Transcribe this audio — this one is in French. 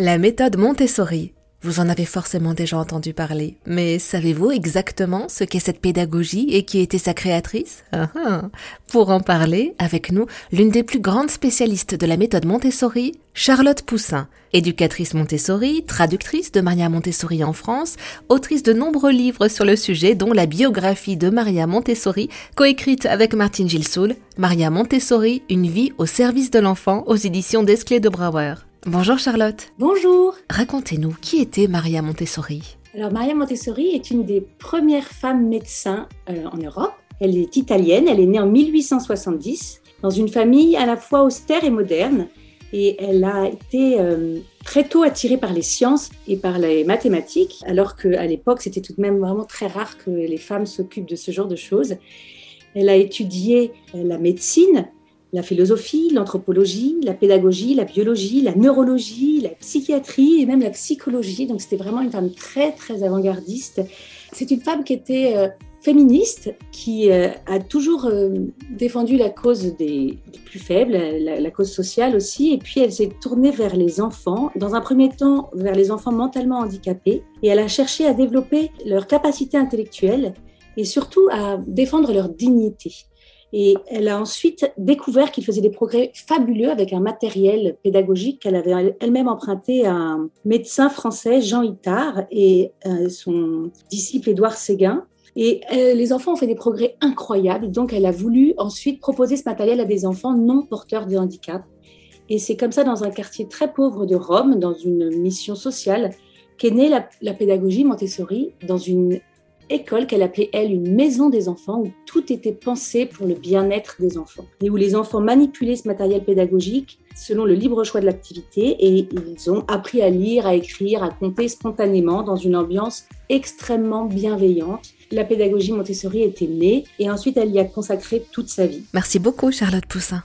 La méthode Montessori. Vous en avez forcément déjà entendu parler, mais savez-vous exactement ce qu'est cette pédagogie et qui était sa créatrice? Ah, ah. Pour en parler, avec nous, l'une des plus grandes spécialistes de la méthode Montessori, Charlotte Poussin, éducatrice Montessori, traductrice de Maria Montessori en France, autrice de nombreux livres sur le sujet, dont la biographie de Maria Montessori, coécrite avec Martine Gilsoul, Maria Montessori, une vie au service de l'enfant, aux éditions d'Esclés de Brouwer. Bonjour Charlotte. Bonjour. Racontez-nous, qui était Maria Montessori? Alors Maria Montessori est une des premières femmes médecins euh, en Europe. Elle est italienne, elle est née en 1870 dans une famille à la fois austère et moderne. Et elle a été euh, très tôt attirée par les sciences et par les mathématiques, alors qu'à l'époque, c'était tout de même vraiment très rare que les femmes s'occupent de ce genre de choses. Elle a étudié euh, la médecine, la philosophie, l'anthropologie, la pédagogie, la biologie, la neurologie, la psychiatrie et même la psychologie. Donc c'était vraiment une femme très très avant-gardiste. C'est une femme qui était euh, féministe, qui euh, a toujours euh, défendu la cause des, plus faibles, la, la, cause sociale aussi. Et puis elle s'est tournée vers les enfants, dans un premier temps vers les enfants mentalement handicapés. Et elle a cherché à développer leur capacité intellectuelle et surtout à défendre leur dignité. Et elle a ensuite découvert qu'il faisait des progrès fabuleux avec un matériel pédagogique qu'elle avait elle-même emprunté à un médecin français, Jean Itard, et euh, son disciple Édouard Séguin. Et euh, les enfants ont fait des progrès incroyables, donc elle a voulu ensuite proposer ce matériel à des enfants non porteurs de handicap. Et c'est comme ça, dans un quartier très pauvre de Rome, dans une mission sociale, qu'est née la, la pédagogie Montessori, dans une école qu'elle appelait, elle, une maison des enfants, où tout était pensé pour le bien-être des enfants, et où les enfants manipulaient ce matériel pédagogique selon le libre choix de l'activité, et ils ont appris à lire, à écrire, à compter spontanément dans une ambiance extrêmement bienveillante. La pédagogie Montessori était née, et ensuite elle y a consacré toute sa vie. Merci beaucoup, Charlotte Poussin.